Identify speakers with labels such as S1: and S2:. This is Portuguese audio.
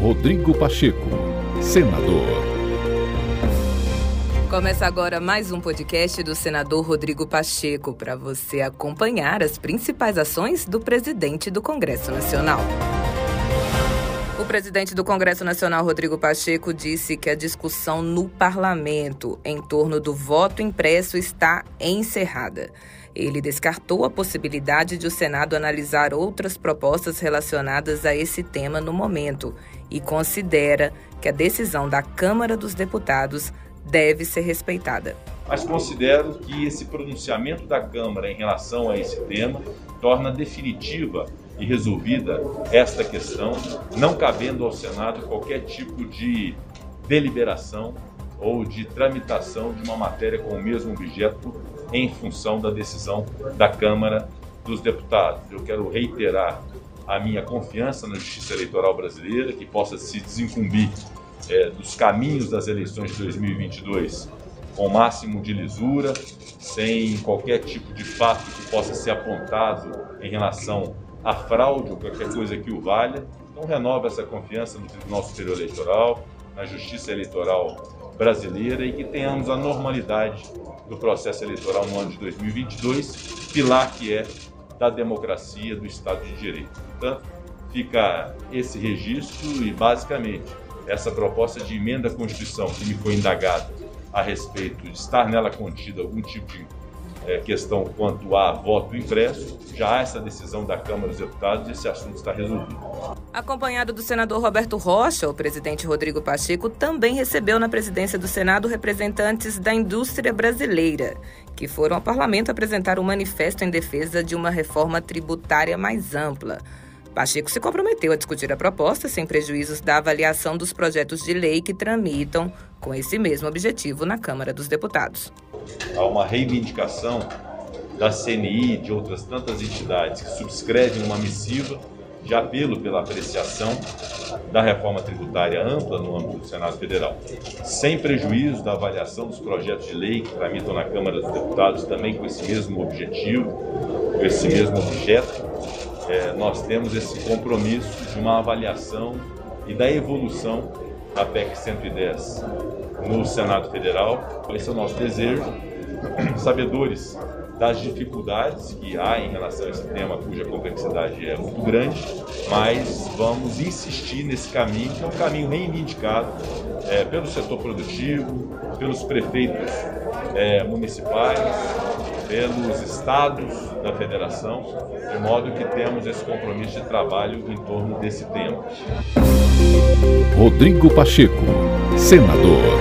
S1: Rodrigo Pacheco, senador.
S2: Começa agora mais um podcast do senador Rodrigo Pacheco para você acompanhar as principais ações do presidente do Congresso Nacional. Presidente do Congresso Nacional, Rodrigo Pacheco, disse que a discussão no parlamento em torno do voto impresso está encerrada. Ele descartou a possibilidade de o Senado analisar outras propostas relacionadas a esse tema no momento e considera que a decisão da Câmara dos Deputados deve ser respeitada.
S3: Mas considero que esse pronunciamento da Câmara em relação a esse tema torna definitiva e resolvida esta questão, não cabendo ao Senado qualquer tipo de deliberação ou de tramitação de uma matéria com o mesmo objeto em função da decisão da Câmara dos Deputados. Eu quero reiterar a minha confiança na Justiça Eleitoral brasileira, que possa se desincumbir é, dos caminhos das eleições de 2022 com o máximo de lisura, sem qualquer tipo de fato que possa ser apontado em relação à fraude ou qualquer coisa que o valha. Então, renova essa confiança no Tribunal Superior Eleitoral, na Justiça Eleitoral brasileira e que tenhamos a normalidade do processo eleitoral no ano de 2022, pilar que é da democracia, do Estado de Direito. Portanto, fica esse registro e, basicamente, essa proposta de emenda à Constituição que me foi indagada a respeito de estar nela contida algum tipo de é, questão quanto a voto impresso, já há essa decisão da Câmara dos Deputados e esse assunto está resolvido.
S2: Acompanhado do senador Roberto Rocha, o presidente Rodrigo Pacheco também recebeu na presidência do Senado representantes da indústria brasileira, que foram ao parlamento apresentar um manifesto em defesa de uma reforma tributária mais ampla. Pacheco se comprometeu a discutir a proposta sem prejuízos da avaliação dos projetos de lei que tramitam com esse mesmo objetivo na Câmara dos Deputados.
S3: Há uma reivindicação da CNI e de outras tantas entidades que subscrevem uma missiva de apelo pela apreciação da reforma tributária ampla no âmbito do Senado Federal, sem prejuízo da avaliação dos projetos de lei que tramitam na Câmara dos Deputados também com esse mesmo objetivo, com esse mesmo objeto é, nós temos esse compromisso de uma avaliação e da evolução da PEC 110 no Senado Federal. Esse é o nosso desejo, sabedores das dificuldades que há em relação a esse tema, cuja complexidade é muito grande, mas vamos insistir nesse caminho, que é um caminho reivindicado é, pelo setor produtivo, pelos prefeitos é, municipais, pelos estados da federação, de modo que temos esse compromisso de trabalho em torno desse tema.
S1: Rodrigo Pacheco, senador.